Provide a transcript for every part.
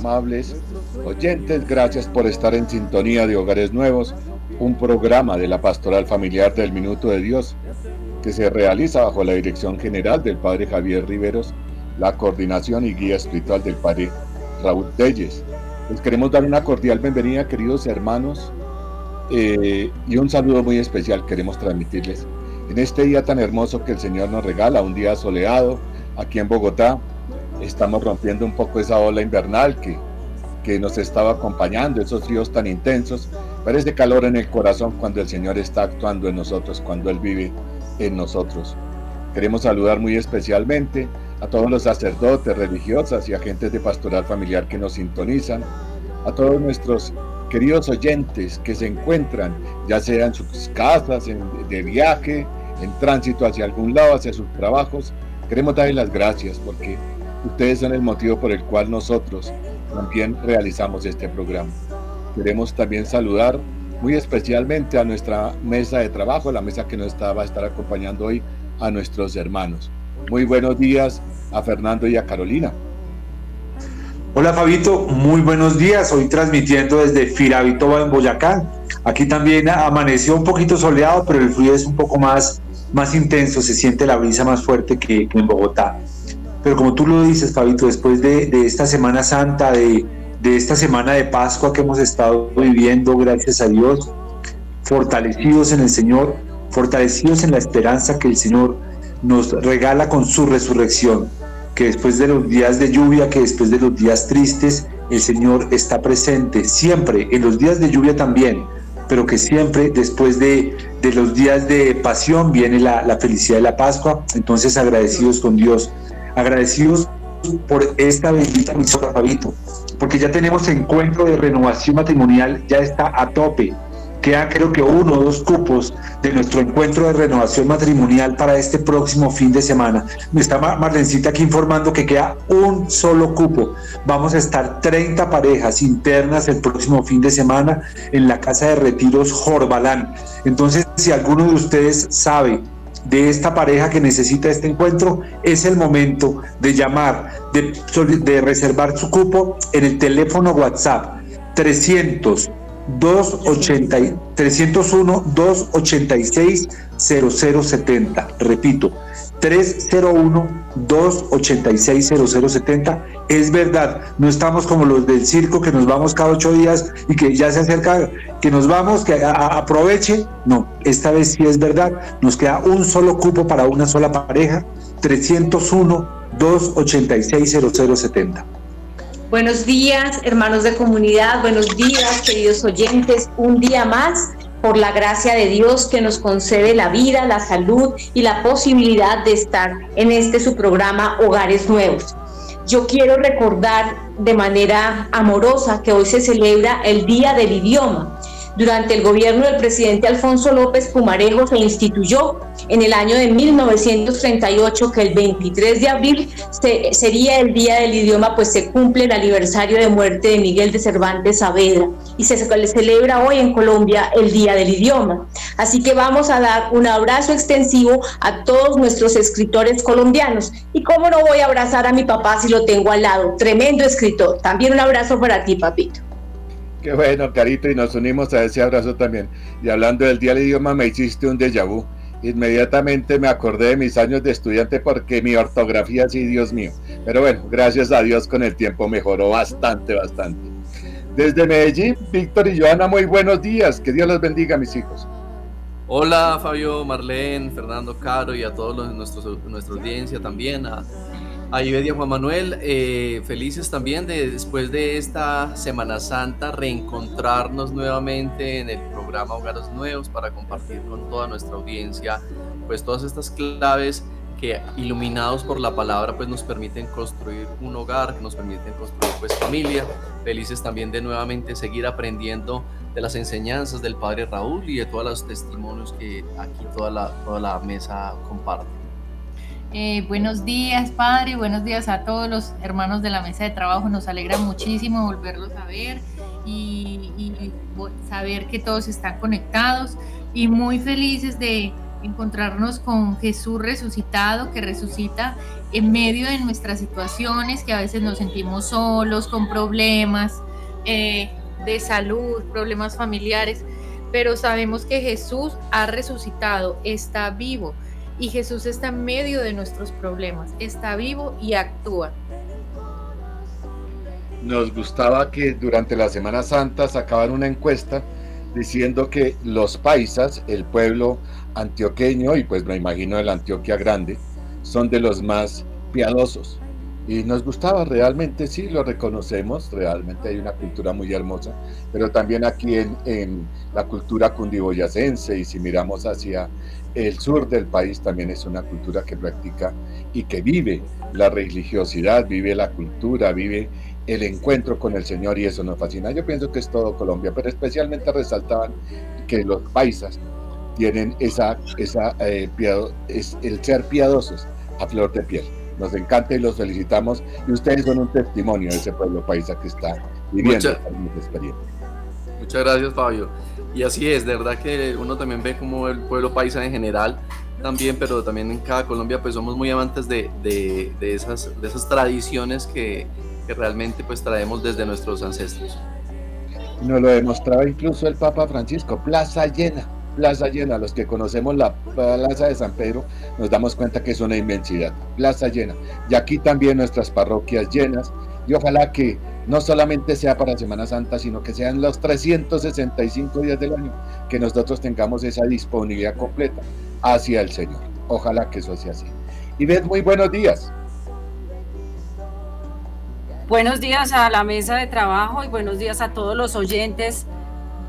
Amables oyentes. Gracias por estar en sintonía de Hogares Nuevos, un programa de la Pastoral Familiar del Minuto de Dios que se realiza bajo la dirección general del Padre Javier Riveros, la coordinación y guía espiritual del Padre Raúl Telles. Les queremos dar una cordial bienvenida, queridos hermanos, eh, y un saludo muy especial queremos transmitirles en este día tan hermoso que el Señor nos regala, un día soleado aquí en Bogotá, estamos rompiendo un poco esa ola invernal que, que nos estaba acompañando, esos fríos tan intensos, pero es de calor en el corazón cuando el Señor está actuando en nosotros, cuando Él vive en nosotros. Queremos saludar muy especialmente a todos los sacerdotes, religiosas y agentes de pastoral familiar que nos sintonizan, a todos nuestros queridos oyentes que se encuentran, ya sea en sus casas, de viaje, en tránsito hacia algún lado, hacia sus trabajos. Queremos darles las gracias porque Ustedes son el motivo por el cual nosotros también realizamos este programa. Queremos también saludar muy especialmente a nuestra mesa de trabajo, la mesa que nos está, va a estar acompañando hoy a nuestros hermanos. Muy buenos días a Fernando y a Carolina. Hola Fabito, muy buenos días. Hoy transmitiendo desde Firavitoba en Boyacá. Aquí también amaneció un poquito soleado, pero el frío es un poco más, más intenso, se siente la brisa más fuerte que en Bogotá. Pero como tú lo dices, Fabito, después de, esta Semana Santa, de, esta semana de Pascua que hemos estado viviendo, gracias a Dios, fortalecidos en el Señor, fortalecidos en la esperanza que el Señor nos regala con su resurrección, que después de los días de lluvia, que después de los días tristes, el Señor está presente siempre, en los días de lluvia también, pero que siempre después de, los días de pasión viene la, la felicidad de la Pascua. Entonces agradecidos con Dios agradecidos por esta bendita emisora, Fabito, porque ya tenemos encuentro de renovación matrimonial, ya está a tope. Quedan creo que uno o dos cupos de nuestro encuentro de renovación matrimonial para este próximo fin de semana. Me está Marlencita aquí informando que queda un solo cupo. Vamos a estar 30 parejas internas el próximo fin de semana en la casa de retiros Jorbalán. Entonces, si alguno de ustedes sabe de esta pareja que necesita este encuentro, es el momento de llamar, de, reservar su cupo en el teléfono WhatsApp 300 280, 301 286 0070. Repito, 301-286-0070. Es verdad, no estamos como los del circo que nos vamos cada ocho días y que ya se acerca, que nos vamos, que aproveche. No, esta vez sí es verdad. Nos queda un solo cupo para una sola pareja, 301-286-0070. Buenos días, hermanos de comunidad, buenos días, queridos oyentes. Un día más por la gracia de Dios que nos concede la vida, la salud y la posibilidad de estar en este su programa Hogares Nuevos. Yo quiero recordar de manera amorosa que hoy se celebra el Día del Idioma durante el gobierno del presidente Alfonso López Pumarejo se instituyó en el año de 1938 que el 23 de abril sería el Día del Idioma, pues se cumple el aniversario de muerte de Miguel de Cervantes Saavedra y se celebra hoy en Colombia el Día del Idioma. Así que vamos a dar un abrazo extensivo a todos nuestros escritores colombianos. Y cómo no voy a abrazar a mi papá si lo tengo al lado, tremendo escritor. También un abrazo para ti, papito. Qué bueno, Carito, y nos unimos a ese abrazo también. Y hablando del Día del Idioma, me hiciste un déjà vu. Inmediatamente me acordé de mis años de estudiante porque mi ortografía, sí, Dios mío. Pero bueno, gracias a Dios con el tiempo mejoró bastante, bastante. Desde Medellín, Víctor y Joana, muy buenos días. Que Dios los bendiga, mis hijos. Hola Fabio, Marlene, Fernando Caro y a todos los, nuestros, nuestra audiencia también, a y Juan Manuel, eh, felices también de después de esta Semana Santa reencontrarnos nuevamente en el programa Hogares Nuevos para compartir con toda nuestra audiencia pues todas estas claves que iluminados por la palabra pues nos permiten construir un hogar, que nos permiten construir pues familia, felices también de nuevamente seguir aprendiendo de las enseñanzas del padre Raúl y de todos los testimonios que aquí toda la, toda la mesa comparte. Eh, buenos días, Padre, buenos días a todos los hermanos de la mesa de trabajo. Nos alegra muchísimo volverlos a ver y, saber que todos están conectados y muy felices de encontrarnos con Jesús resucitado, que resucita en medio de nuestras situaciones, que a veces nos sentimos solos, con problemas eh, de salud, problemas familiares, pero sabemos que Jesús ha resucitado, está vivo y Jesús está en medio de nuestros problemas, está vivo y actúa. Nos gustaba que durante la Semana Santa sacaban una encuesta diciendo que los paisas, el pueblo antioqueño y pues me imagino el Antioquia Grande, son de los más piadosos. Y nos gustaba realmente, sí, lo reconocemos, realmente hay una cultura muy hermosa, pero también aquí en, en la cultura cundiboyacense y si miramos hacia el sur del país también es una cultura que practica y que vive la religiosidad, vive la cultura, vive el encuentro con el Señor y eso nos fascina. Yo pienso que es todo Colombia, pero especialmente resaltaban que los paisas tienen esa, esa eh, el ser piadosos a flor de piel. Nos encanta y los felicitamos y ustedes son un testimonio de ese pueblo paisa que está viviendo esta experiencia. Muchas gracias Fabio. Y así es, de verdad que uno también ve como el pueblo paisa en general también, pero también en cada Colombia pues somos muy amantes de, de, de esas, de esas tradiciones que, que realmente pues traemos desde nuestros ancestros. Nos lo demostraba incluso el Papa Francisco, plaza llena plaza llena. Los que conocemos la plaza de San Pedro nos damos cuenta que es una inmensidad. Plaza llena. Y aquí también nuestras parroquias llenas. Y ojalá que no solamente sea para Semana Santa, sino que sean los 365 días del año, que nosotros tengamos esa disponibilidad completa hacia el Señor. Ojalá que eso sea así. Y ves, muy buenos días. Buenos días a la mesa de trabajo y buenos días a todos los oyentes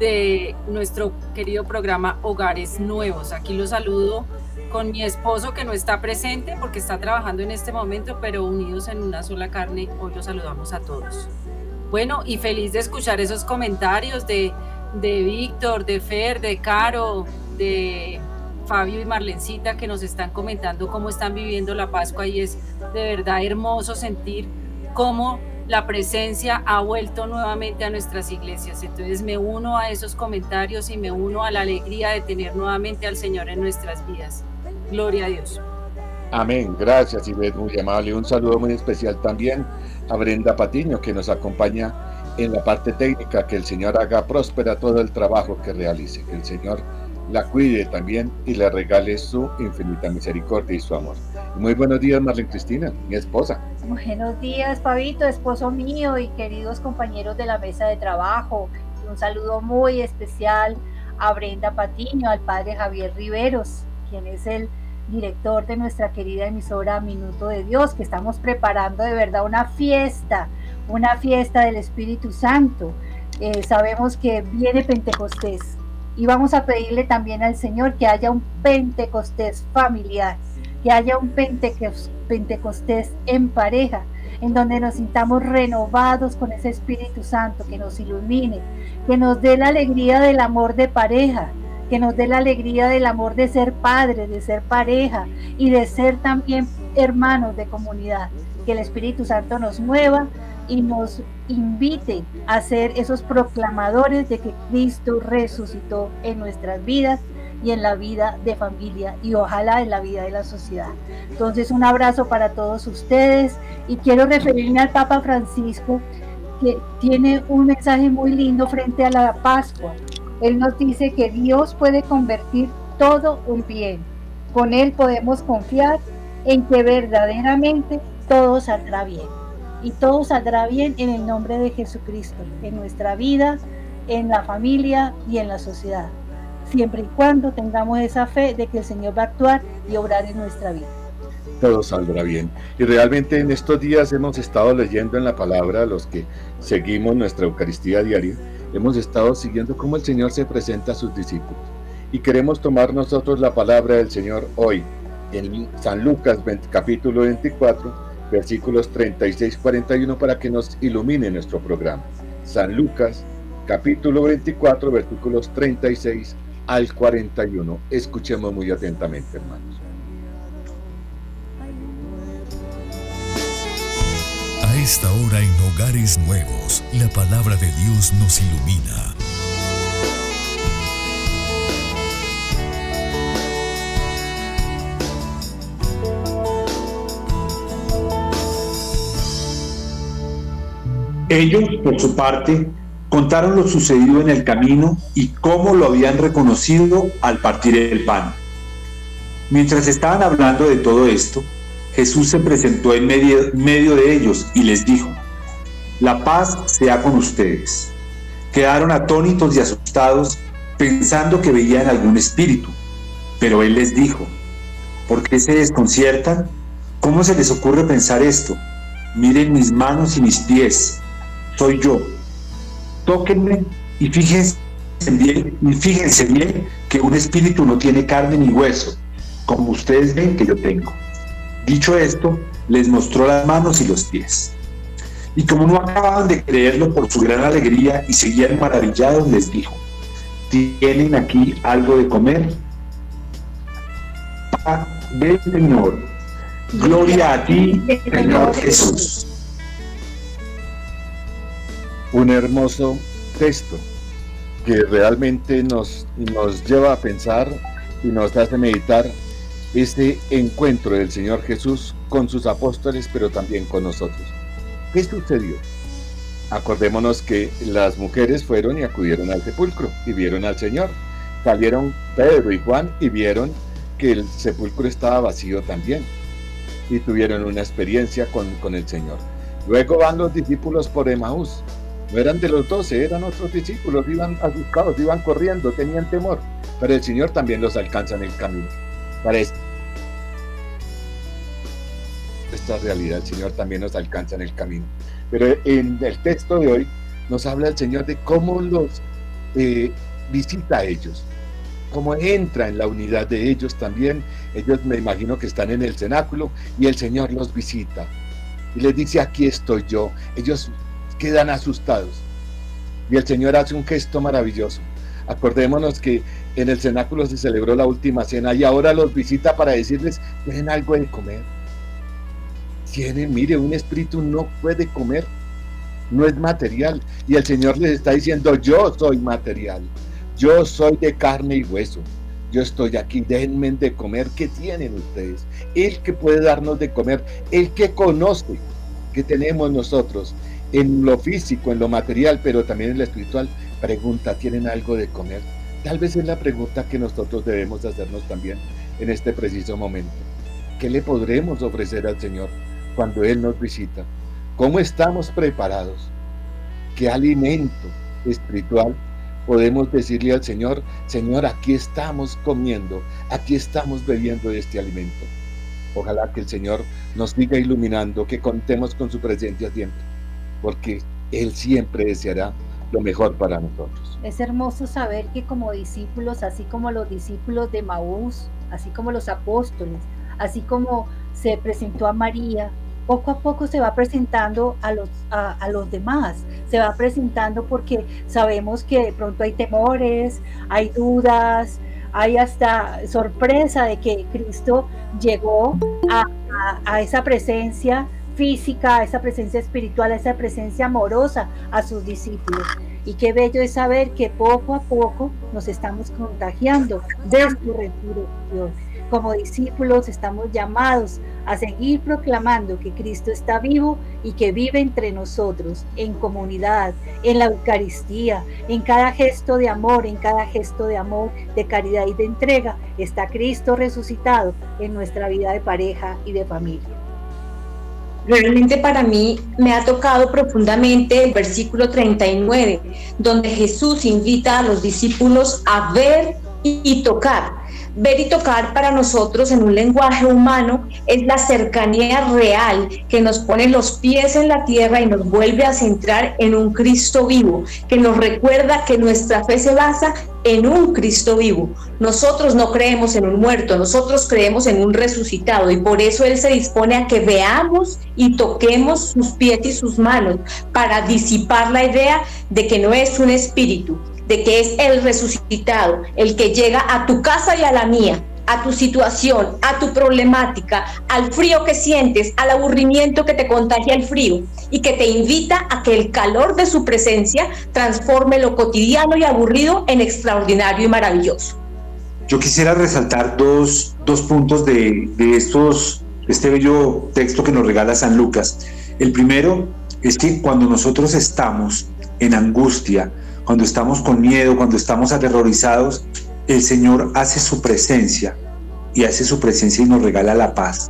de nuestro querido programa Hogares Nuevos. Aquí lo saludo con mi esposo que no está presente porque está trabajando en este momento, pero unidos en una sola carne, hoy los saludamos a todos. Bueno, y feliz de escuchar esos comentarios de, de Víctor, de Fer, de Caro, de Fabio y Marlencita que nos están comentando cómo están viviendo la Pascua y es de verdad hermoso sentir cómo la presencia ha vuelto nuevamente a nuestras iglesias. Entonces me uno a esos comentarios y me uno a la alegría de tener nuevamente al Señor en nuestras vidas. Gloria a Dios. Amén, gracias Ivette, muy amable. Un saludo muy especial también a Brenda Patiño que nos acompaña en la parte técnica, que el Señor haga próspera todo el trabajo que realice, que el Señor la cuide también y le regale su infinita misericordia y su amor. Muy buenos días, Marlene Cristina, mi esposa. Buenos días, Pabito, esposo mío y queridos compañeros de la mesa de trabajo. Un saludo muy especial a Brenda Patiño, al padre Javier Riveros, quien es el director de nuestra querida emisora Minuto de Dios, que estamos preparando de verdad una fiesta, una fiesta del Espíritu Santo. Eh, sabemos que viene Pentecostés y vamos a pedirle también al Señor que haya un Pentecostés familiar que haya un Pentecostés en pareja, en donde nos sintamos renovados con ese Espíritu Santo que nos ilumine, que nos dé la alegría del amor de pareja, que nos dé la alegría del amor de ser padre, de ser pareja y de ser también hermanos de comunidad. Que el Espíritu Santo nos mueva y nos invite a ser esos proclamadores de que Cristo resucitó en nuestras vidas y en la vida de familia y ojalá en la vida de la sociedad. Entonces un abrazo para todos ustedes y quiero referirme al Papa Francisco que tiene un mensaje muy lindo frente a la Pascua. Él nos dice que Dios puede convertir todo en bien. Con Él podemos confiar en que verdaderamente todo saldrá bien. y todo saldrá bien en el nombre de Jesucristo, en nuestra vida, en la familia y en la sociedad, siempre y cuando tengamos esa fe de que el Señor va a actuar y obrar en nuestra vida. Todo saldrá bien. Y realmente en estos días hemos estado leyendo en la palabra, los que seguimos nuestra Eucaristía diaria, hemos estado siguiendo cómo el Señor se presenta a sus discípulos. Y queremos tomar nosotros la palabra del Señor hoy, en San Lucas capítulo 24, versículos 36-41, para que nos ilumine nuestro programa. San Lucas capítulo 24, versículos 36 al 41. Escuchemos muy atentamente, hermanos. A esta hora en Hogares Nuevos, la palabra de Dios nos ilumina. Ellos, por su parte, contaron lo sucedido en el camino y cómo lo habían reconocido al partir el pan. Mientras estaban hablando de todo esto, Jesús se presentó en medio, medio, de ellos y les dijo, la paz sea con ustedes. Quedaron atónitos y asustados pensando que veían algún espíritu, pero él les dijo, ¿por qué se desconciertan? ¿Cómo se les ocurre pensar esto? Miren mis manos y mis pies, soy yo tóquenme y fíjense bien, y fíjense bien que un espíritu no tiene carne ni hueso, como ustedes ven que yo tengo. Dicho esto, les mostró las manos y los pies. Y como no acababan de creerlo por su gran alegría y seguían maravillados, les dijo, ¿tienen aquí algo de comer? Ah, Señor. Gloria a ti, Señor Jesús un hermoso texto que realmente nos, nos lleva a pensar y nos hace meditar este encuentro del Señor Jesús con sus apóstoles, pero también con nosotros. ¿Qué sucedió? Acordémonos que las mujeres fueron y acudieron al sepulcro y vieron al Señor. Salieron Pedro y Juan y vieron que el sepulcro estaba vacío también. Y tuvieron una experiencia con, con el Señor. Luego van los discípulos por Emaús no eran de los doce, eran otros discípulos, iban asustados, iban corriendo, tenían temor. Pero el Señor también los alcanza en el camino. Para esta realidad, el Señor también nos alcanza en el camino. Pero en el texto de hoy nos habla el Señor de cómo los eh, visita a ellos, cómo entra en la unidad de ellos también. Ellos me imagino que están en el cenáculo y el Señor los visita y les dice, aquí estoy yo. Ellos quedan asustados. Y el Señor hace un gesto maravilloso. Acordémonos que en el cenáculo se celebró la última cena y ahora los visita para decirles, tienen algo de comer. Tienen, mire, un espíritu no puede comer, no es material. Y el Señor les está diciendo, yo soy material, yo soy de carne y hueso. Yo estoy aquí, denme de comer. ¿Qué tienen ustedes? El que puede darnos de comer, el que conoce que tenemos nosotros en lo físico, en lo material, pero también en lo espiritual. Pregunta, ¿tienen algo de comer? Tal vez es la pregunta que nosotros debemos hacernos también en este preciso momento. ¿Qué le podremos ofrecer al Señor cuando Él nos visita? ¿Cómo estamos preparados? ¿Qué alimento espiritual podemos decirle al Señor, Señor, aquí estamos comiendo, aquí estamos bebiendo este alimento? Ojalá que el Señor nos siga iluminando, que contemos con su presencia siempre porque Él siempre deseará lo mejor para nosotros. Es hermoso saber que como discípulos, así como los discípulos de Maús, así como los apóstoles, así como se presentó a María, poco a poco se va presentando a los, a, los demás, se va presentando porque sabemos que de pronto hay temores, hay dudas, hay hasta sorpresa de que Cristo llegó a, a esa presencia física, esa presencia espiritual, esa presencia amorosa a sus discípulos. Y qué bello es saber que poco a poco nos estamos contagiando de su resurrección. Como discípulos estamos llamados a seguir proclamando que Cristo está vivo y que vive entre nosotros, en comunidad, en la Eucaristía, en cada gesto de amor, en cada gesto de amor, de caridad y de entrega. Está Cristo resucitado en nuestra vida de pareja y de familia. Realmente para mí me ha tocado profundamente el versículo 39, donde Jesús invita a los discípulos a ver y tocar. Ver y tocar para nosotros en un lenguaje humano es la cercanía real que nos pone los pies en la tierra y nos vuelve a centrar en un Cristo vivo, que nos recuerda que nuestra fe se basa en un Cristo vivo. Nosotros no creemos en un muerto, nosotros creemos en un resucitado y por eso Él se dispone a que veamos y toquemos sus pies y sus manos para disipar la idea de que no es un espíritu, de que es el resucitado, el que llega a tu casa y a la mía, a tu situación, a tu problemática, al frío que sientes, al aburrimiento que te contagia el frío y que te invita a que el calor de su presencia transforme lo cotidiano y aburrido en extraordinario y maravilloso. Yo quisiera resaltar dos, puntos de, de estos, este bello texto que nos regala San Lucas. El primero es que cuando nosotros estamos en angustia, cuando estamos con miedo, cuando estamos aterrorizados, el Señor hace su presencia y hace su presencia y nos regala la paz.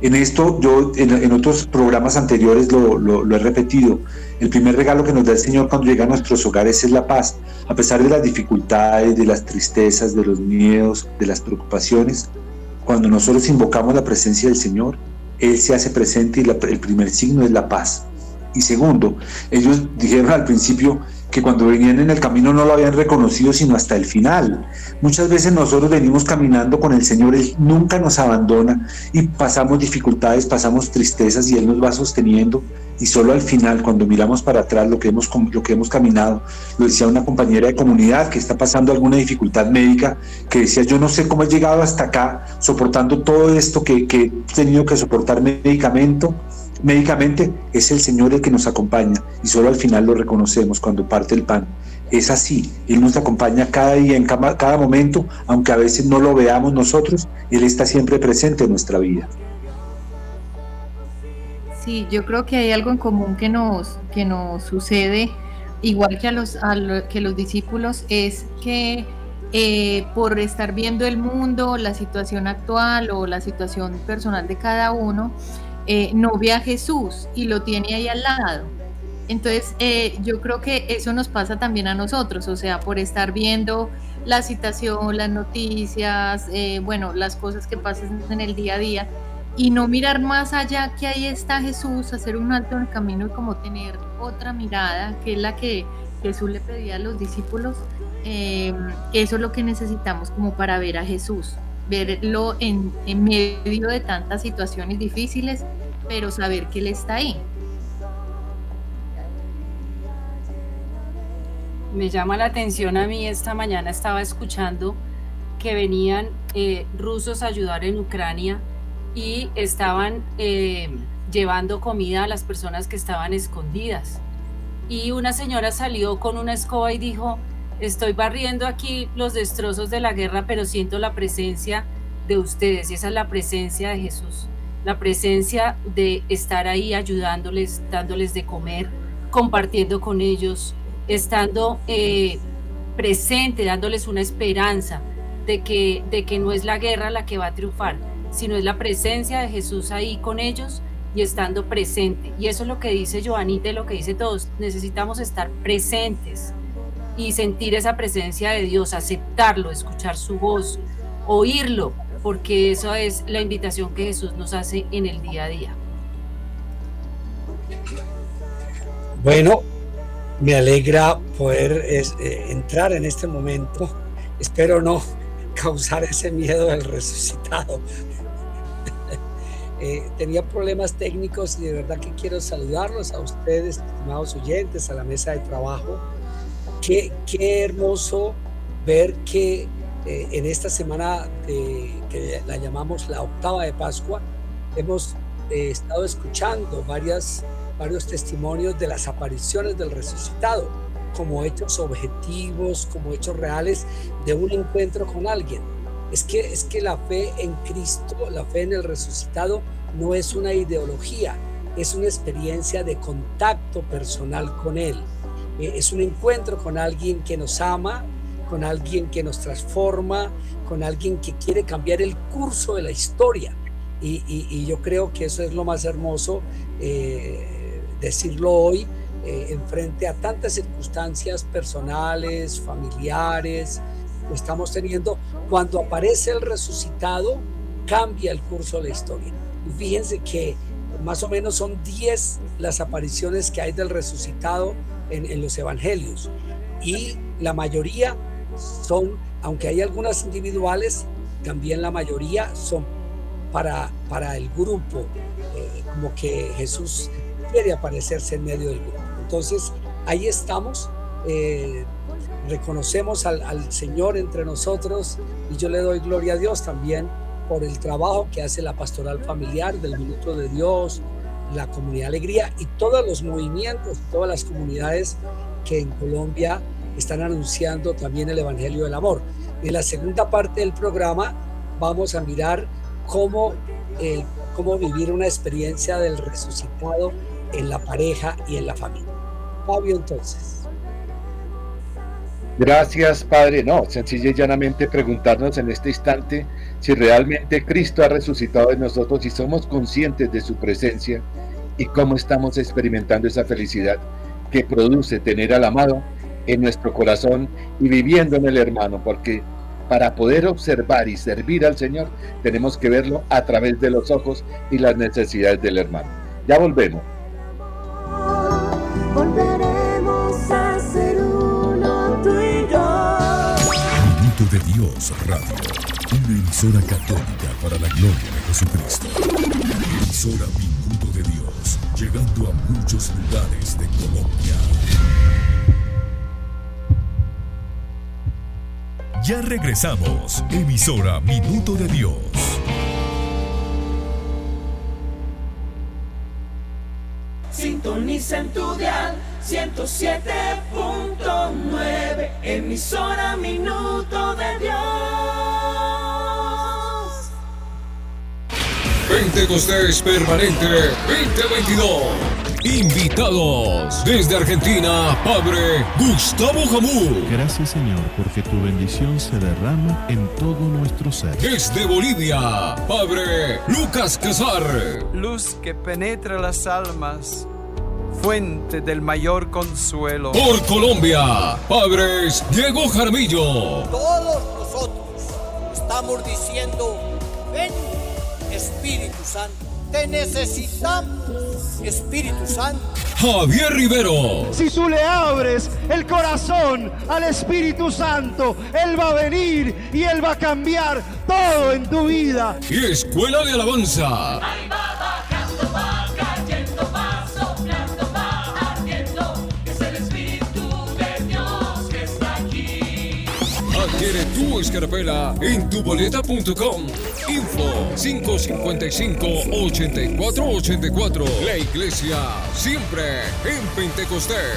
En esto yo en, otros programas anteriores lo, he repetido. El primer regalo que nos da el Señor cuando llega a nuestros hogares es la paz. A pesar de las dificultades, de las tristezas, de los miedos, de las preocupaciones, cuando nosotros invocamos la presencia del Señor, Él se hace presente y el primer signo es la paz. Y segundo, ellos dijeron al principio que cuando venían en el camino no lo habían reconocido sino hasta el final. Muchas veces nosotros venimos caminando con el Señor, Él nunca nos abandona y pasamos dificultades, pasamos tristezas y Él nos va sosteniendo y solo al final, cuando miramos para atrás lo que hemos, lo que hemos caminado, lo decía una compañera de comunidad que está pasando alguna dificultad médica, que decía, yo no sé cómo he llegado hasta acá soportando todo esto que, que he tenido que soportar medicamento, médicamente es el Señor el que nos acompaña y solo al final lo reconocemos cuando parte el pan. Es así, Él nos acompaña cada día, en cada momento, aunque a veces no lo veamos nosotros, Él está siempre presente en nuestra vida. Sí, yo creo que hay algo en común que nos, que nos sucede, igual que a los, que los discípulos, es que eh, por estar viendo el mundo, la situación actual o la situación personal de cada uno, eh, no ve a Jesús y lo tiene ahí al lado. Entonces, eh, yo creo que eso nos pasa también a nosotros, o sea, por estar viendo la situación, las noticias, eh, bueno, las cosas que pasan en el día a día y no mirar más allá que ahí está Jesús, hacer un alto en el camino y como tener otra mirada, que es la que Jesús le pedía a los discípulos, eso es lo que necesitamos como para ver a Jesús verlo en, medio de tantas situaciones difíciles, pero saber que Él está ahí. Me llama la atención a mí, esta mañana estaba escuchando que venían eh, rusos a ayudar en Ucrania y estaban eh, llevando comida a las personas que estaban escondidas. Y una señora salió con una escoba y dijo, estoy barriendo aquí los destrozos de la guerra, pero siento la presencia de ustedes y esa es la presencia de Jesús, la presencia de estar ahí ayudándoles, dándoles de comer, compartiendo con ellos, estando eh, presente, dándoles una esperanza de que, de que no es la guerra la que va a triunfar, sino es la presencia de Jesús ahí con ellos y estando presente. Y eso es lo que dice Joanita lo que dice todos, necesitamos estar presentes y sentir esa presencia de Dios, aceptarlo, escuchar su voz, oírlo, porque eso es la invitación que Jesús nos hace en el día a día. Bueno, me alegra poder eh, entrar en este momento. Espero no causar ese miedo del resucitado. Eh, tenía problemas técnicos y de verdad que quiero saludarlos a ustedes, estimados oyentes, a la mesa de trabajo Qué, hermoso ver que eh, en esta semana que la llamamos la octava de Pascua, hemos eh, estado escuchando varias, varios testimonios de las apariciones del resucitado, como hechos objetivos, como hechos reales de un encuentro con alguien. Es que, es que la fe en Cristo, la fe en el resucitado, no es una ideología, es una experiencia de contacto personal con Él. Eh, es un encuentro con alguien que nos ama, con alguien que nos transforma, con alguien que quiere cambiar el curso de la historia. Y, yo creo que eso es lo más hermoso, eh, decirlo hoy, eh, en frente a tantas circunstancias personales, familiares que estamos teniendo. Cuando aparece el resucitado, cambia el curso de la historia. Y fíjense que más o menos son 10 las apariciones que hay del resucitado en, los evangelios. Y la mayoría son, aunque hay algunas individuales, también la mayoría son para, para el grupo, eh, como que Jesús quiere aparecerse en medio del grupo. Entonces, ahí estamos, eh, reconocemos al, al, Señor entre nosotros y yo le doy gloria a Dios también por el trabajo que hace la pastoral familiar del Minuto de Dios, la Comunidad Alegría y todos los movimientos, todas las comunidades que en Colombia están anunciando también el Evangelio del Amor. En la segunda parte del programa vamos a mirar cómo, eh, cómo vivir una experiencia del resucitado en la pareja y en la familia. Fabio, entonces. Gracias, Padre. No, sencilla y llanamente preguntarnos en este instante si realmente Cristo ha resucitado en nosotros y somos conscientes de su presencia y cómo estamos experimentando esa felicidad que produce tener al amado en nuestro corazón y viviendo en el hermano, porque para poder observar y servir al Señor tenemos que verlo a través de los ojos y las necesidades del hermano. Ya volvemos. Dios Radio una emisora católica para la gloria de Jesucristo. Emisora Minuto de Dios, llegando a muchos lugares de Colombia. Ya regresamos, emisora Minuto de Dios. Sintoniza en tu dial 107.9, emisora Minuto de Dios. Pentecostés Permanente 2022. Invitados desde Argentina, Padre Gustavo Jamú. Gracias Señor, porque tu bendición se derrama en todo nuestro ser. Desde Bolivia, Padre Lucas Casar. Luz que penetra las almas, fuente del mayor consuelo. Por Colombia, Padres Diego Jaramillo. Todos nosotros estamos diciendo, ven Espíritu Santo. Te necesitamos, Espíritu Santo. Javier Rivero. Si tú le abres el corazón al Espíritu Santo, Él va a venir y Él va a cambiar todo en tu vida. Y Escuela de Alabanza. Adquiere tu escarapela en tuboleta.com. Info 555-8484. La iglesia siempre en Pentecostés.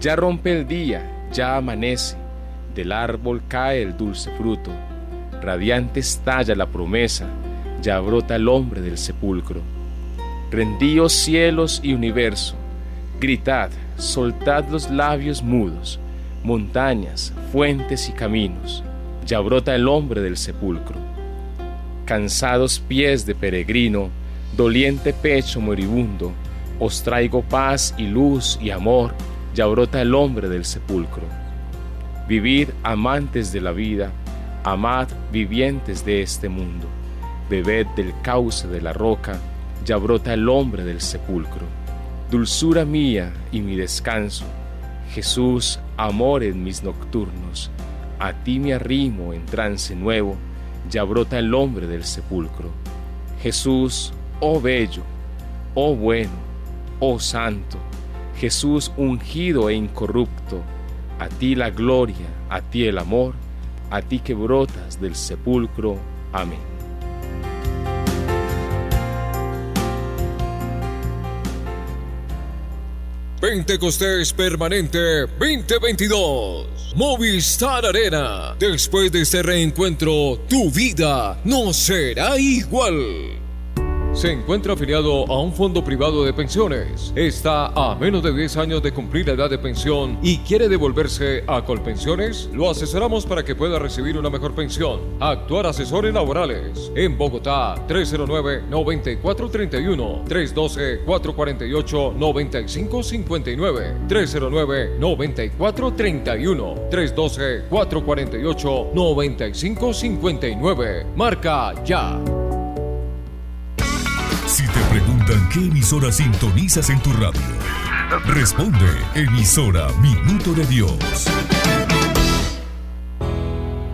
Ya rompe el día, ya amanece, del árbol cae el dulce fruto, radiante estalla la promesa, ya brota el hombre del sepulcro. Rendíos cielos y universo, Gritad, soltad los labios mudos, montañas, fuentes y caminos, ya brota el hombre del sepulcro. Cansados pies de peregrino, doliente pecho moribundo, os traigo paz y luz y amor, ya brota el hombre del sepulcro. Vivid amantes de la vida, amad vivientes de este mundo, bebed del cauce de la roca, ya brota el hombre del sepulcro dulzura mía y mi descanso. Jesús, amor en mis nocturnos, a ti me arrimo en trance nuevo, ya brota el hombre del sepulcro. Jesús, oh bello, oh bueno, oh santo, Jesús ungido e incorrupto, a ti la gloria, a ti el amor, a ti que brotas del sepulcro. Amén. Pentecostés Permanente 2022. Movistar Arena. Después de este reencuentro, tu vida no será igual. Se encuentra afiliado a un fondo privado de pensiones, está a menos de 10 años de cumplir la edad de pensión y quiere devolverse a Colpensiones, lo asesoramos para que pueda recibir una mejor pensión. Actuar asesores laborales en Bogotá 309-9431, 312-448-9559, 309-9431, 312-448-9559. Marca ya. Preguntan qué emisora sintonizas en tu radio, responde emisora Minuto de Dios.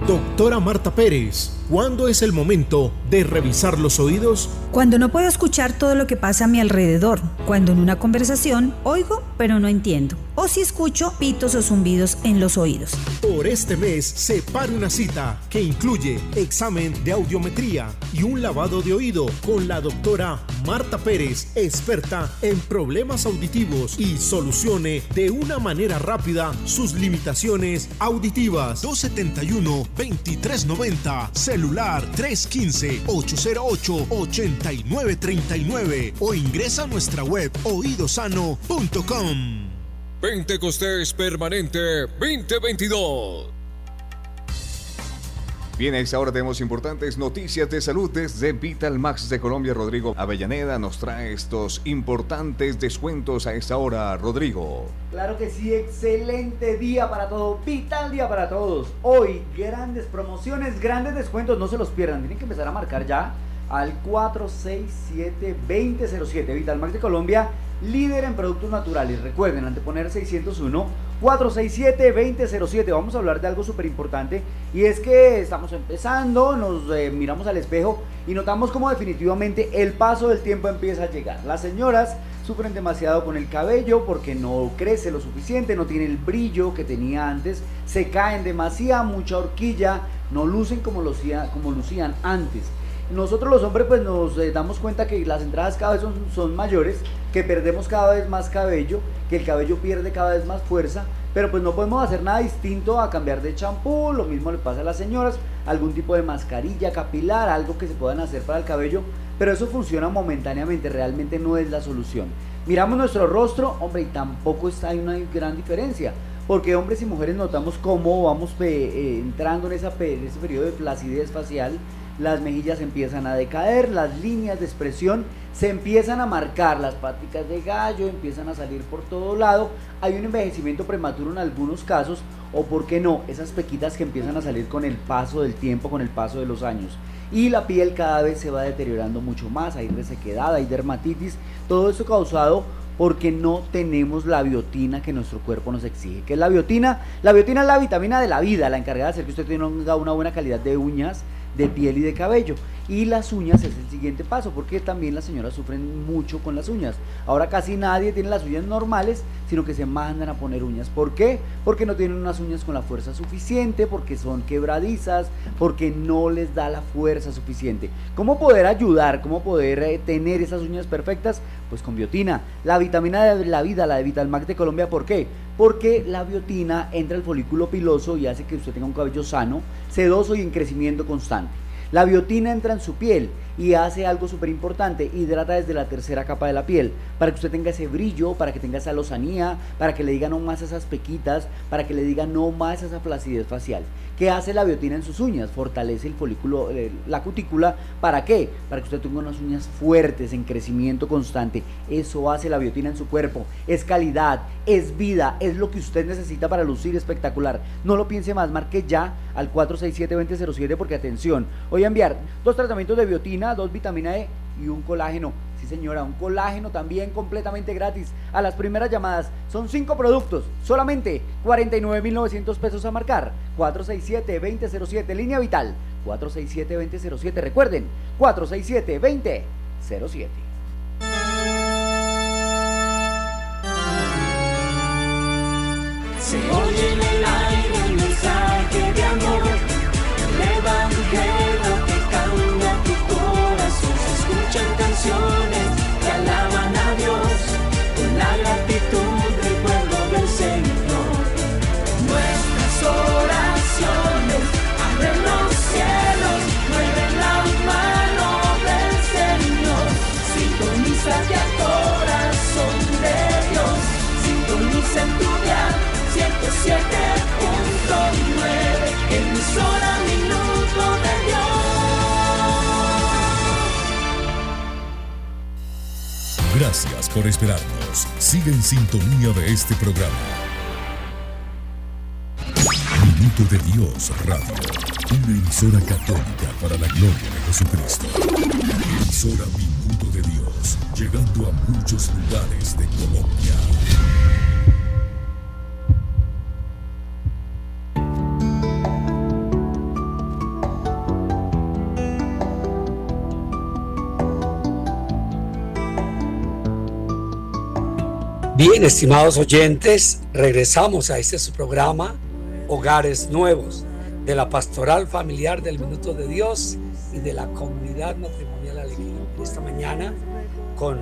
Doctora Marta Pérez, ¿cuándo es el momento de revisar los oídos? Cuando no puedo escuchar todo lo que pasa a mi alrededor, cuando en una conversación oigo pero no entiendo, o si escucho pitos o zumbidos en los oídos. Por este mes, separe una cita que incluye examen de audiometría y un lavado de oído con la doctora Marta Pérez, experta en problemas auditivos y solucione de una manera rápida sus limitaciones auditivas. 271-2390, celular 315-808-8939 o ingresa a nuestra web oidosano.com. Pentecostés Permanente 2022. Bien, a esta hora tenemos importantes noticias de salud desde Vital Max de Colombia. Rodrigo Avellaneda nos trae estos importantes descuentos a esta hora. Rodrigo. Claro que sí, excelente día para todos, vital día para todos. Hoy grandes promociones, grandes descuentos, no se los pierdan. Tienen que empezar a marcar ya al 467-2007. Vital Max de Colombia, líder en productos naturales. Recuerden, anteponer 601 467-2007. Vamos a hablar de algo súper importante y es que estamos empezando, nos eh, miramos al espejo y notamos como definitivamente el paso del tiempo empieza a llegar. Las señoras sufren demasiado con el cabello porque no crece lo suficiente, no tiene el brillo que tenía antes, se caen demasiado, mucha horquilla, no lucen como, lucía, como lucían antes. Nosotros los hombres pues nos eh, damos cuenta que las entradas cada vez son, son mayores, que perdemos cada vez más cabello, que el cabello pierde cada vez más fuerza, pero pues no podemos hacer nada distinto a cambiar de champú, lo mismo le pasa a las señoras, algún tipo de mascarilla capilar, algo que se puedan hacer para el cabello, pero eso funciona momentáneamente, realmente no es la solución. Miramos nuestro rostro, hombre, y tampoco está hay una gran diferencia, porque hombres y mujeres notamos cómo vamos eh, entrando en, esa, en ese periodo de flacidez facial, las mejillas empiezan a decaer, las líneas de expresión se empiezan a marcar, las páticas de gallo empiezan a salir por todo lado, hay un envejecimiento prematuro en algunos casos, o por qué no, esas pequitas que empiezan a salir con el paso del tiempo, con el paso de los años. Y la piel cada vez se va deteriorando mucho más, hay resequedad, hay dermatitis, todo eso causado porque no tenemos la biotina que nuestro cuerpo nos exige. ¿Qué es la biotina? La biotina es la vitamina de la vida, la encargada de hacer que usted tenga una buena calidad de uñas, de piel y de cabello. Y las uñas es el siguiente paso, porque también las señoras sufren mucho con las uñas. Ahora casi nadie tiene las uñas normales, sino que se mandan a poner uñas. ¿Por qué? Porque no tienen unas uñas con la fuerza suficiente, porque son quebradizas, porque no les da la fuerza suficiente. ¿Cómo poder ayudar? ¿Cómo poder eh, tener esas uñas perfectas? Pues con biotina. La vitamina de la vida, la de Vitalmax de Colombia, ¿por qué? Porque la biotina entra al folículo piloso y hace que usted tenga un cabello sano, sedoso y en crecimiento constante. La biotina entra en su piel y hace algo súper importante, hidrata desde la tercera capa de la piel, para que usted tenga ese brillo, para que tenga esa lozanía, para que le diga no más esas pequitas, para que le diga no más esa flacidez facial. ¿Qué hace la biotina en sus uñas? Fortalece el folículo, eh, la cutícula. ¿Para qué? Para que usted tenga unas uñas fuertes, en crecimiento constante. Eso hace la biotina en su cuerpo. Es calidad, es vida, es lo que usted necesita para lucir espectacular. No lo piense más, marque ya al 467-2007 porque atención, voy a enviar dos tratamientos de biotina, dos vitamina E y un colágeno señora, un colágeno también completamente gratis a las primeras llamadas. Son cinco productos, solamente 49.900 pesos a marcar. 467-2007, línea vital. 467-2007, recuerden, 467-2007. Se oye en el aire por esperarnos. Sigue en sintonía de este programa. Minuto de Dios Radio, una emisora católica para la gloria de Jesucristo. Emisora Minuto de Dios, llegando a muchos lugares de Colombia. Bien, estimados oyentes, regresamos a este su programa, Hogares Nuevos, de la Pastoral Familiar del Minuto de Dios y de la Comunidad Matrimonial Alegría. Esta mañana, con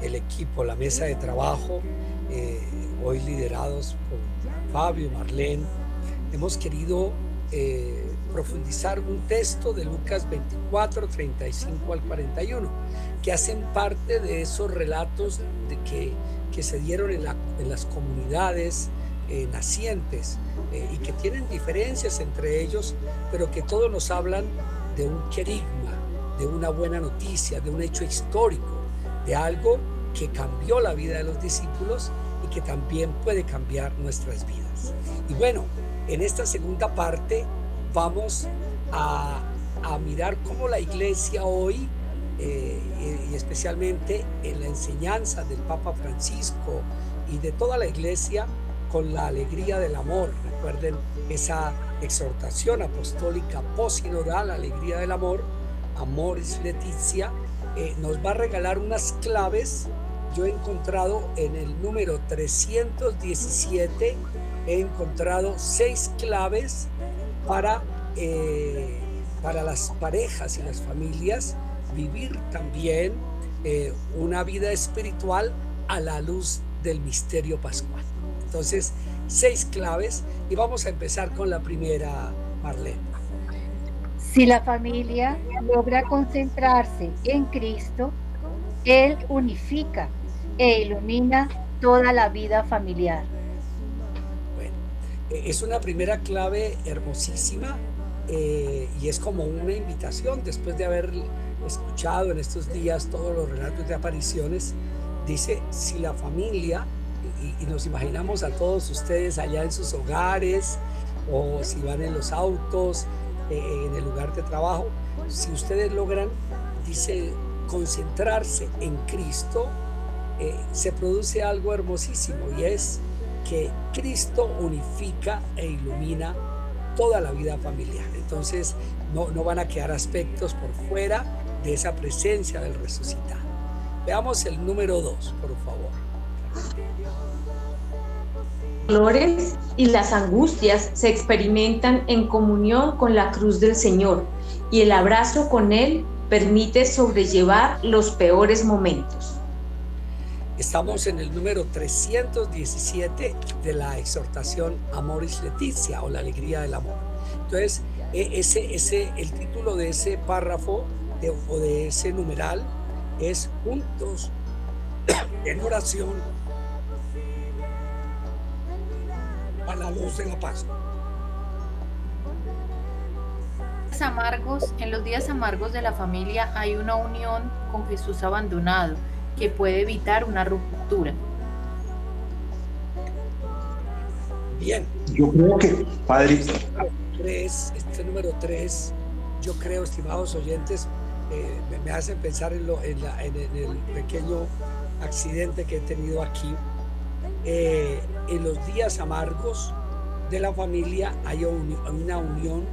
el equipo, la mesa de trabajo, eh, hoy liderados por Fabio, Marlene, hemos querido eh, profundizar un texto de Lucas 24, 35 al 41, que hacen parte de esos relatos de que que se dieron en, la- en las comunidades eh, nacientes eh, y que tienen diferencias entre ellos, pero que todos nos hablan de un querigma, de una buena noticia, de un hecho histórico, de algo que cambió la vida de los discípulos y que también puede cambiar nuestras vidas. Y bueno, en esta segunda parte vamos a, a mirar cómo la iglesia hoy eh, y- especialmente en la enseñanza del Papa Francisco y de toda la iglesia con la alegría del amor. Recuerden esa exhortación apostólica posinodal, alegría del amor, Amoris Leticia, eh, nos va a regalar unas claves. Yo he encontrado en el número 317, he encontrado seis claves para, eh, para las parejas y las familias vivir también eh, una vida espiritual a la luz del misterio pascual. Entonces, seis claves y vamos a empezar con la primera, Marlene. Si la familia logra concentrarse en Cristo, Él unifica e ilumina toda la vida familiar. Eh, Es una primera clave hermosísima eh, y es como una invitación después de haber escuchado en estos días todos los relatos de apariciones. Dice, si la familia, y, nos imaginamos a todos ustedes allá en sus hogares o si van en los autos, eh, en el lugar de trabajo, si ustedes logran, dice, concentrarse en Cristo, se produce algo hermosísimo y es que Cristo unifica e ilumina toda la vida familiar. Entonces no, no van a quedar aspectos por fuera de esa presencia del resucitado. Veamos el número dos, por favor. dolores y las angustias se experimentan en comunión con la cruz del Señor y el abrazo con Él permite sobrellevar los peores momentos. Estamos en el número 317 de la exhortación Amoris Leticia o la alegría del amor. Entonces, e- ese, ese, el título de ese párrafo de- o de ese numeral es Juntos en oración a la luz de la paz. amargos, en los días amargos de la familia hay una unión con Jesús abandonado que puede evitar una ruptura. Bien. Yo creo que, padre, Tres, este número 3, yo creo, estimados oyentes, eh, me, me hacen pensar en, lo- en la- en- en el pequeño accidente que he tenido aquí. Eh, en los días amargos de la familia hay uni- una unión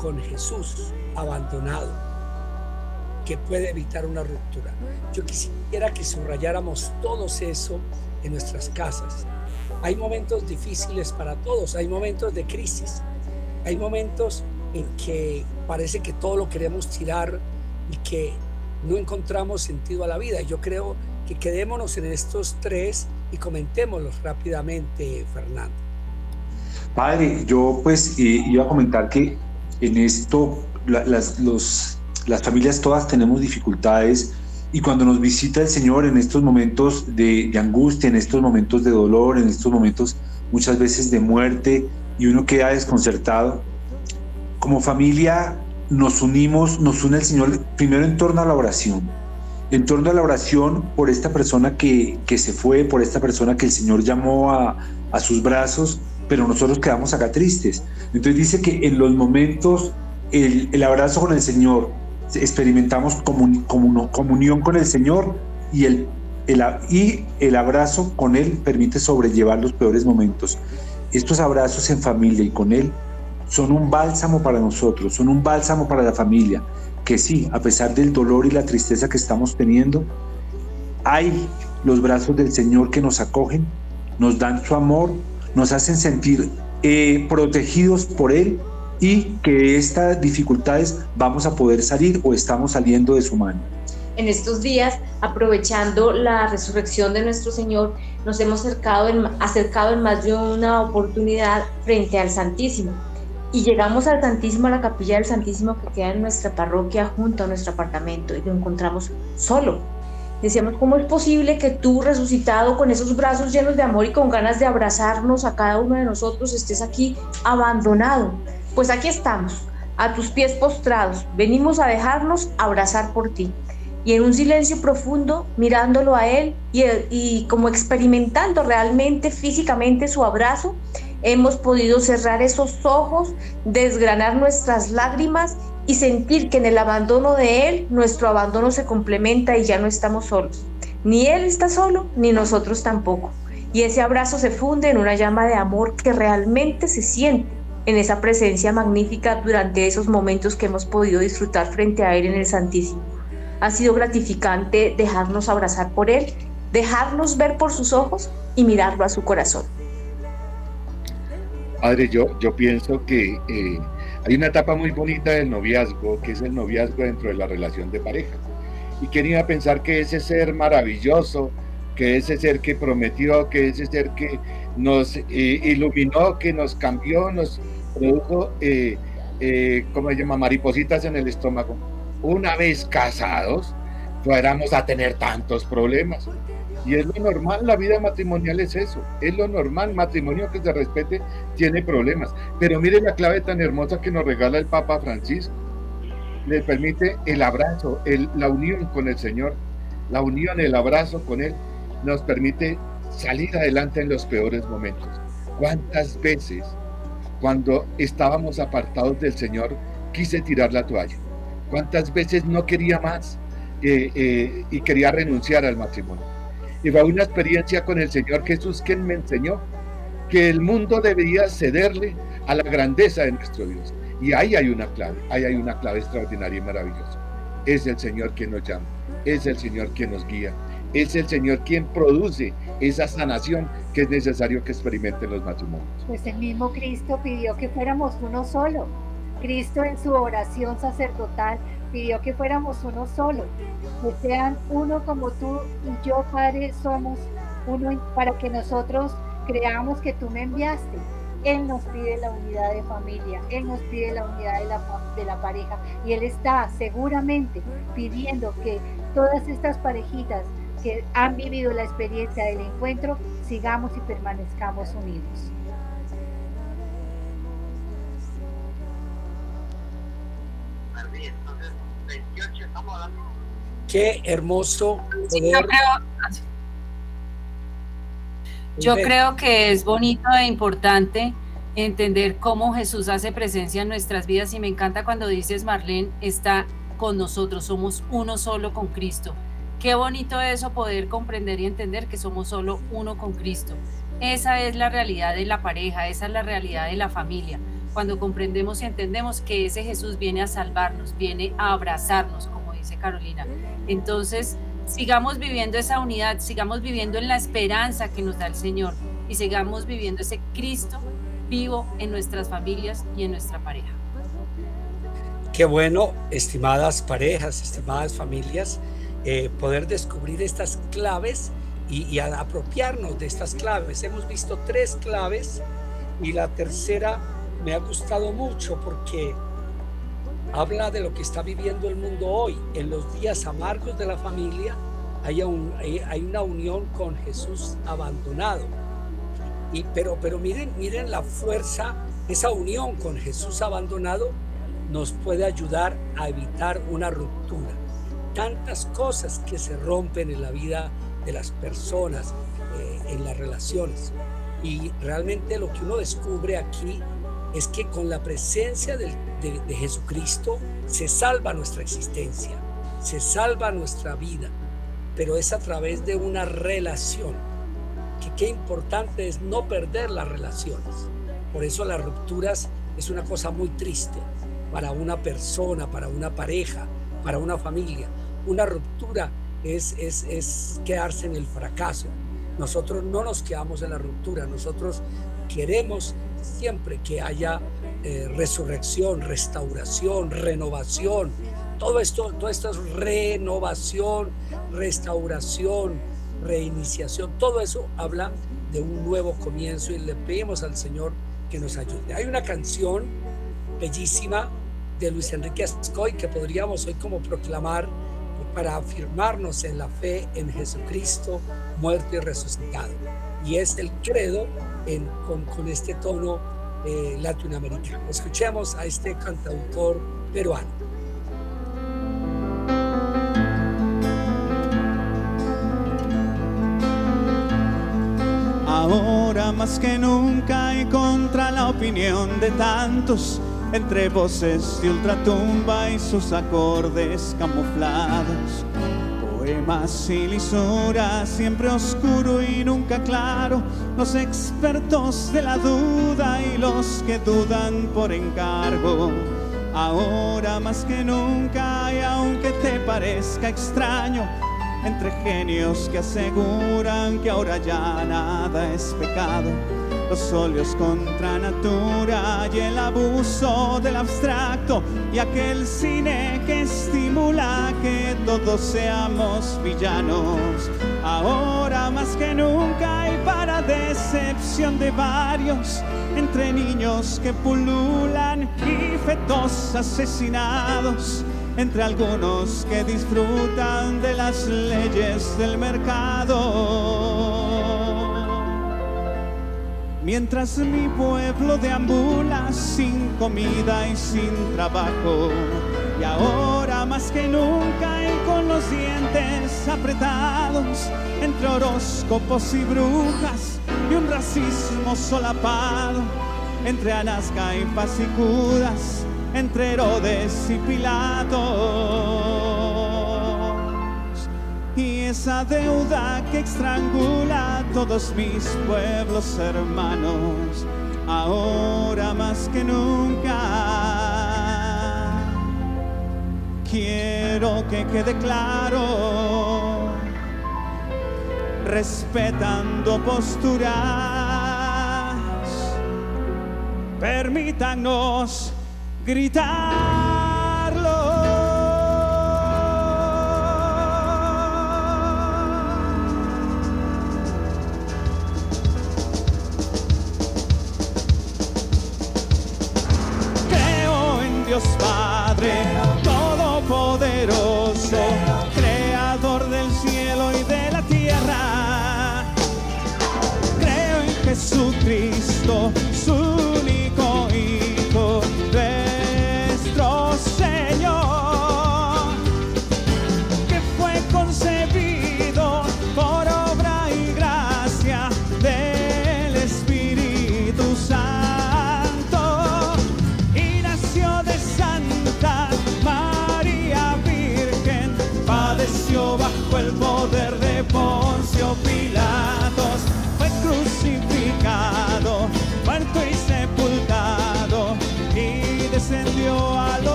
con Jesús abandonado que puede evitar una ruptura. Yo quisiera que subrayáramos todos eso en nuestras casas. Hay momentos difíciles para todos, hay momentos de crisis, hay momentos en que parece que todo lo queremos tirar y que no encontramos sentido a la vida. Yo creo que quedémonos en estos tres y comentémoslos rápidamente, Fernando. Padre, yo pues eh, iba a comentar que en esto la- las, los- las familias todas tenemos dificultades Y cuando nos visita el Señor en estos momentos de, angustia, en estos momentos de dolor, en estos momentos muchas veces de muerte, y uno queda desconcertado, como familia nos unimos, nos une el Señor primero en torno a la oración, en torno a la oración por esta persona que, que se fue, por esta persona que el Señor llamó a, a sus brazos, pero nosotros quedamos acá tristes. Entonces dice que en los momentos, el, el abrazo con el Señor, experimentamos comun, comun, comunión con el Señor y el, el, y el abrazo con Él permite sobrellevar los peores momentos. Estos abrazos en familia y con Él son un bálsamo para nosotros, son un bálsamo para la familia, que sí, a pesar del dolor y la tristeza que estamos teniendo, hay los brazos del Señor que nos acogen, nos dan su amor, nos hacen sentir eh, protegidos por Él y que estas dificultades vamos a poder salir o estamos saliendo de su mano. En estos días, aprovechando la resurrección de nuestro Señor, nos hemos acercado en, acercado en más de una oportunidad frente al Santísimo. Y llegamos al Santísimo, a la capilla del Santísimo que queda en nuestra parroquia junto a nuestro apartamento y lo encontramos solo. Decíamos, ¿cómo es posible que tú resucitado con esos brazos llenos de amor y con ganas de abrazarnos a cada uno de nosotros estés aquí abandonado? Pues aquí estamos, a tus pies postrados, venimos a dejarnos abrazar por ti. Y en un silencio profundo, mirándolo a él y, como experimentando realmente físicamente su abrazo, hemos podido cerrar esos ojos, desgranar nuestras lágrimas y sentir que en el abandono de Él nuestro abandono se complementa y ya no estamos solos. Ni Él está solo, ni nosotros tampoco. Y ese abrazo se funde en una llama de amor que realmente se siente en esa presencia magnífica durante esos momentos que hemos podido disfrutar frente a Él en el Santísimo. Ha sido gratificante dejarnos abrazar por Él, dejarnos ver por sus ojos y mirarlo a su corazón. Padre, yo, yo pienso que eh, hay una etapa muy bonita del noviazgo, que es el noviazgo dentro de la relación de pareja. Y quería pensar que ese ser maravilloso, que ese ser que prometió, que ese ser que nos eh, iluminó, que nos cambió, nos produjo, eh, eh, ¿cómo se llama?, maripositas en el estómago. Una vez casados, fuéramos a tener tantos problemas. Y es lo normal, la vida matrimonial es eso, es lo normal, matrimonio que se respete tiene problemas. Pero mire la clave tan hermosa que nos regala el Papa Francisco. Le permite el abrazo, la unión con el Señor, la unión, el abrazo con Él, nos permite salir adelante en los peores momentos. ¿Cuántas veces cuando estábamos apartados del Señor quise tirar la toalla? ¿Cuántas veces no quería más eh, eh, y quería renunciar al matrimonio? y fue una experiencia con el Señor Jesús quien me enseñó que el mundo debería cederle a la grandeza de nuestro Dios. Y ahí hay una clave, ahí hay una clave extraordinaria y maravillosa. Es el Señor quien nos llama, es el Señor quien nos guía, es el Señor quien produce esa sanación que es necesario que experimenten los matrimonios. Pues el mismo Cristo pidió que fuéramos uno solo. Cristo en su oración sacerdotal pidió que fuéramos uno solo, que sean uno como tú y yo, Padre, somos uno para que nosotros creamos que tú me enviaste. Él nos pide la unidad de familia, Él nos pide la unidad de la, de la pareja y Él está seguramente pidiendo que todas estas parejitas que han vivido la experiencia del encuentro sigamos y permanezcamos unidos. Qué hermoso Sí, yo, poder creo, yo creo que es bonito e importante entender cómo Jesús hace presencia en nuestras vidas y me encanta cuando dices, Marlene, está con nosotros, somos uno solo con Cristo. Qué bonito eso poder comprender y entender que somos solo uno con Cristo. Esa es la realidad de la pareja, esa es la realidad de la familia. Cuando comprendemos y entendemos que ese Jesús viene a salvarnos, viene a abrazarnos, como dice Carolina. Entonces, sigamos viviendo esa unidad, sigamos viviendo en la esperanza que nos da el Señor y sigamos viviendo ese Cristo vivo en nuestras familias y en nuestra pareja. Qué bueno, estimadas parejas, estimadas familias, eh, poder descubrir estas claves y, apropiarnos de estas claves. Hemos visto tres claves y la tercera me ha gustado mucho porque habla de lo que está viviendo el mundo hoy. En los días amargos de la familia hay, hay, una unión con Jesús abandonado. Y, pero, pero miren, miren la fuerza, esa unión con Jesús abandonado nos puede ayudar a evitar una ruptura. Tantas cosas que se rompen en la vida de las personas, eh, en las relaciones. Y realmente lo que uno descubre aquí es que con la presencia de, de, Jesucristo se salva nuestra existencia, se salva nuestra vida, pero es a través de una relación. Que qué importante es no perder las relaciones. Por eso las rupturas es una cosa muy triste para una persona, para una pareja, para una familia. Una ruptura es, es, es quedarse en el fracaso. Nosotros no nos quedamos en la ruptura, nosotros queremos siempre que haya eh, resurrección, restauración, renovación. Todo esto, todo esto es renovación, restauración, reiniciación. Todo eso habla de un nuevo comienzo y le pedimos al Señor que nos ayude. Hay una canción bellísima de Luis Enrique Ascoy que podríamos hoy como proclamar para afirmarnos en la fe en Jesucristo, muerto y resucitado. Y es el credo con, este tono eh, latinoamericano. Escuchemos a este cantautor peruano. Ahora más que nunca y contra la opinión de tantos, entre voces de ultratumba y sus acordes camuflados Poemas y lisuras, siempre oscuro y nunca claro, los expertos de la duda y los que dudan por encargo. Ahora más que nunca y aunque te parezca extraño, entre genios que aseguran que ahora ya nada es pecado los óleos contra natura y el abuso del abstracto y aquel cine que estimula que todos seamos villanos. Ahora más que nunca y para decepción de varios, entre niños que pululan y fetos asesinados entre algunos que disfrutan de las leyes del mercado. Mientras mi pueblo deambula sin comida y sin trabajo, y ahora más que nunca y con los dientes apretados, entre horóscopos y brujas y un racismo solapado, entre Anasca y Pasicudas, entre Herodes y Pilato y esa deuda que estrangula a todos mis pueblos hermanos, ahora más que nunca. Quiero que quede claro, respetando posturas, permítanos gritarlo.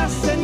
Y está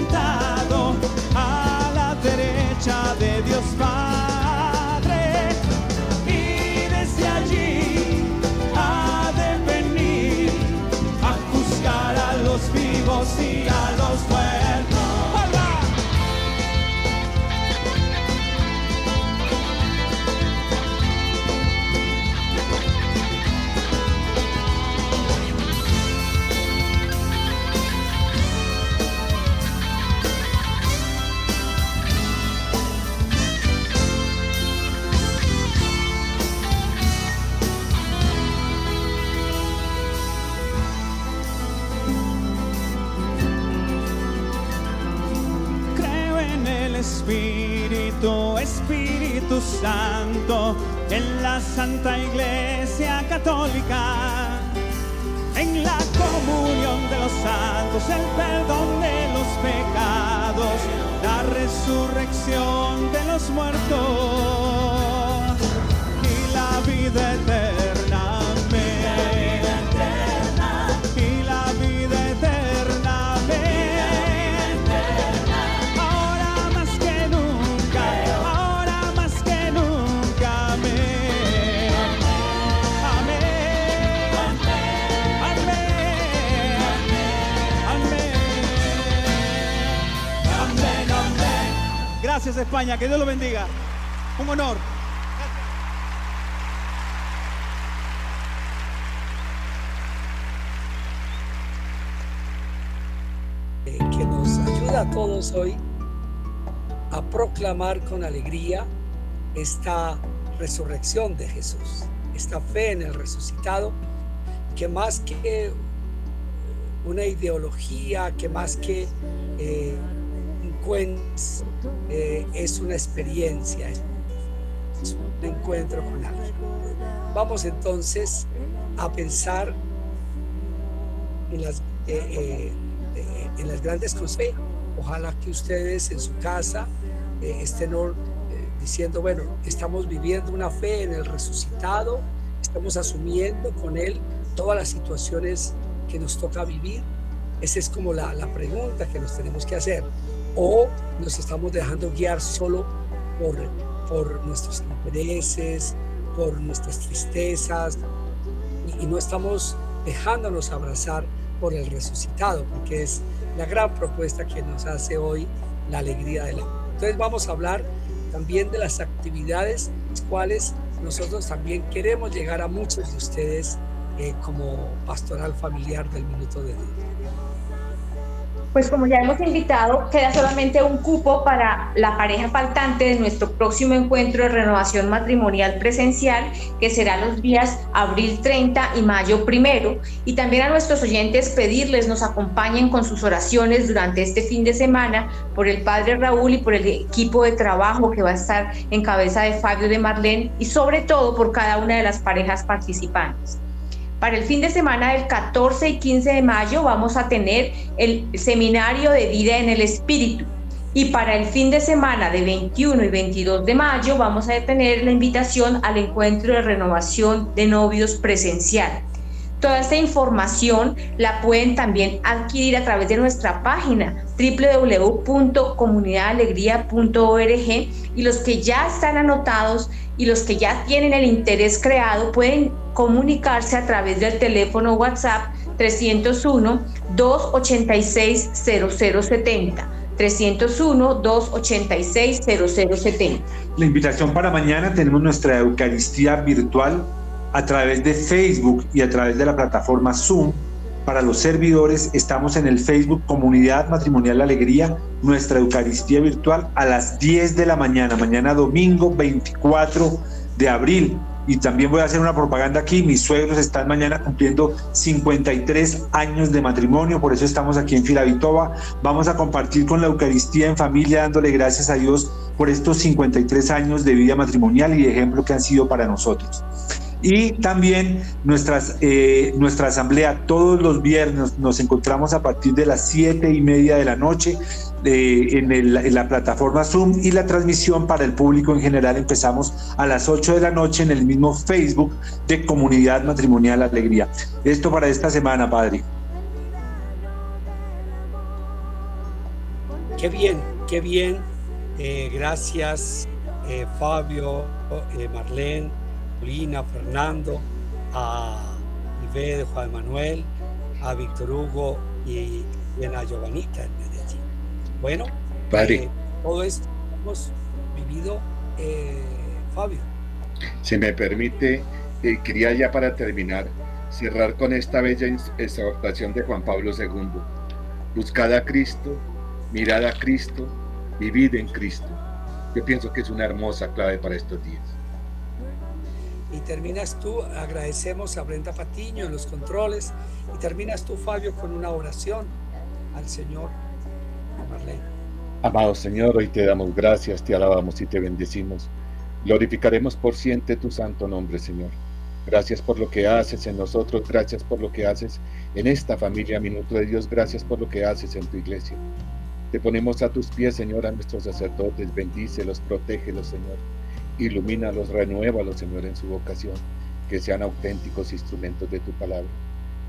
Santa Iglesia Católica, en la comunión de los santos, el perdón de los pecados, la resurrección de los muertos Gracias España, que Dios lo bendiga. Un honor. eh, que nos ayuda a todos hoy a proclamar con alegría esta resurrección de Jesús, esta fe en el resucitado, que más que una ideología, que más que eh, eh, es una experiencia, es un encuentro con alguien. Vamos entonces a pensar en las, eh, eh, en las grandes cosas. Ojalá que ustedes en su casa eh, estén eh, diciendo, bueno, estamos viviendo una fe en el resucitado, estamos asumiendo con él todas las situaciones que nos toca vivir. Esa es como la, la pregunta que nos tenemos que hacer. O nos estamos dejando guiar solo por, por nuestros intereses, por nuestras tristezas, y, y no estamos dejándonos abrazar por el resucitado, porque es la gran propuesta que nos hace hoy la alegría del amor. Entonces vamos a hablar también de las actividades las cuales nosotros también queremos llegar a muchos de ustedes eh, como pastoral familiar del Minuto de Dios. Pues como ya hemos invitado, queda solamente un cupo para la pareja faltante de nuestro próximo encuentro de renovación matrimonial presencial, que será los días abril 30 y mayo primero. Y también a nuestros oyentes pedirles nos acompañen con sus oraciones durante este fin de semana por el padre Raúl y por el equipo de trabajo que va a estar en cabeza de Fabio de Marlene y sobre todo por cada una de las parejas participantes. Para el fin de semana del 14 y 15 de mayo vamos a tener el seminario de vida en el espíritu. Y para el fin de semana de 21 y 22 de mayo vamos a tener la invitación al encuentro de renovación de novios presencial. Toda esta información la pueden también adquirir a través de nuestra página www.comunidadalegría.org y los que ya están anotados y los que ya tienen el interés creado pueden comunicarse a través del teléfono WhatsApp 301 286 0070. 301 286 0070. La invitación para mañana tenemos nuestra Eucaristía virtual a través de Facebook y a través de la plataforma Zoom. Para los servidores estamos en el Facebook Comunidad Matrimonial Alegría, nuestra Eucaristía virtual a las 10 de la mañana, mañana domingo 24 de abril. Y también voy a hacer una propaganda aquí, mis suegros están mañana cumpliendo 53 años de matrimonio, por eso estamos aquí en Filavitoba. Vamos a compartir con la Eucaristía en familia, dándole gracias a Dios por estos 53 años de vida matrimonial y de ejemplo que han sido para nosotros. Y también nuestras, eh, nuestra asamblea todos los viernes nos encontramos a partir de las siete y media de la noche eh, en, el- la plataforma Zoom y la transmisión para el público en general empezamos a las 8 de la noche en el mismo Facebook de Comunidad Matrimonial Alegría. Esto para esta semana, Padre. Qué bien, qué bien. Eh, gracias, eh, Fabio, eh, Marlene, Lina, Fernando, a Ibe de Juan Manuel, a Víctor Hugo y, y a Giovanita en Medellín. Bueno, Padre. eh, todo esto hemos vivido, eh, Fabio. Si me permite, eh, quería ya para terminar cerrar con esta bella exhortación de Juan Pablo II. Buscad a Cristo, mirad a Cristo, vivid en Cristo. Yo pienso que es una hermosa clave para estos días. Y terminas tú, agradecemos a Brenda Patiño en los controles, y terminas tú, Fabio, con una oración al Señor, Marlene. Amado Señor, hoy te damos gracias, te alabamos y te bendecimos. Glorificaremos por siempre tu santo nombre, Señor. Gracias por lo que haces en nosotros, gracias por lo que haces en esta familia Minuto de Dios, gracias por lo que haces en tu iglesia. Te ponemos a tus pies, Señor, a nuestros sacerdotes, bendícelos, protégelos, Señor. Ilumínalos, renuévalos, Señor, en su vocación, que sean auténticos instrumentos de tu palabra.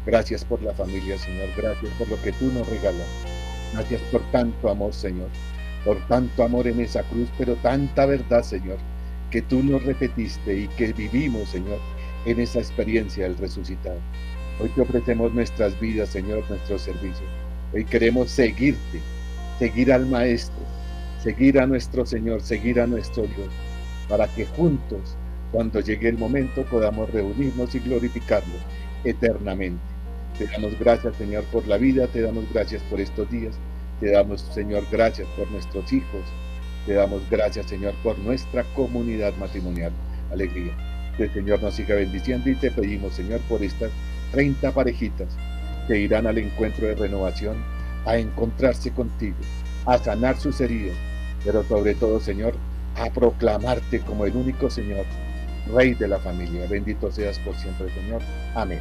Gracias por la familia, Señor, gracias por lo que tú nos regalas. Gracias por tanto amor, Señor, por tanto amor en esa cruz, pero tanta verdad, Señor, que tú nos repetiste y que vivimos, Señor, en esa experiencia del resucitado. Hoy te ofrecemos nuestras vidas, Señor, nuestro servicio. Hoy queremos seguirte, seguir al Maestro, seguir a nuestro Señor, seguir a nuestro Dios, para que juntos, cuando llegue el momento, podamos reunirnos y glorificarlo eternamente. Te damos gracias, Señor, por la vida, te damos gracias por estos días, te damos, Señor, gracias por nuestros hijos, te damos gracias, Señor, por nuestra comunidad matrimonial. Alegría que el Señor nos siga bendiciendo y te pedimos, Señor, por estas 30 parejitas que irán al encuentro de renovación a encontrarse contigo, a sanar sus heridas, pero sobre todo, Señor, a proclamarte como el único Señor, Rey de la familia. Bendito seas por siempre, Señor. Amén.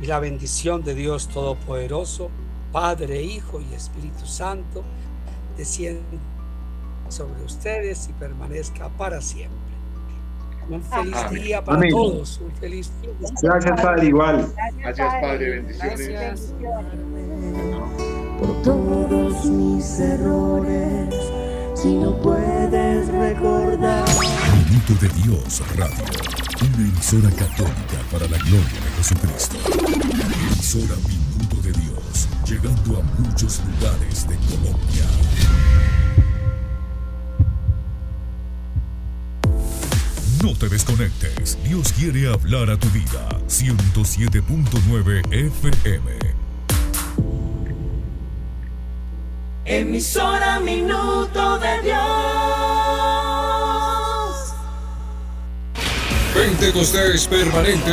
Y la bendición de Dios Todopoderoso, Padre, Hijo y Espíritu Santo, descienda sobre ustedes y permanezca para siempre. Un feliz día para Amén. todos. Un feliz. Gracias, Padre, igual. Gracias, Padre. Bendiciones. Gracias. por todos mis errores. Si no puedes recordar. Minuto de Dios Radio, una emisora católica para la gloria de Jesucristo. Emisora Minuto de Dios, llegando a muchos lugares de Colombia. No te desconectes, Dios quiere hablar a tu vida. 107.9 FM. Emisora Minuto de Dios. Pentecostés permanente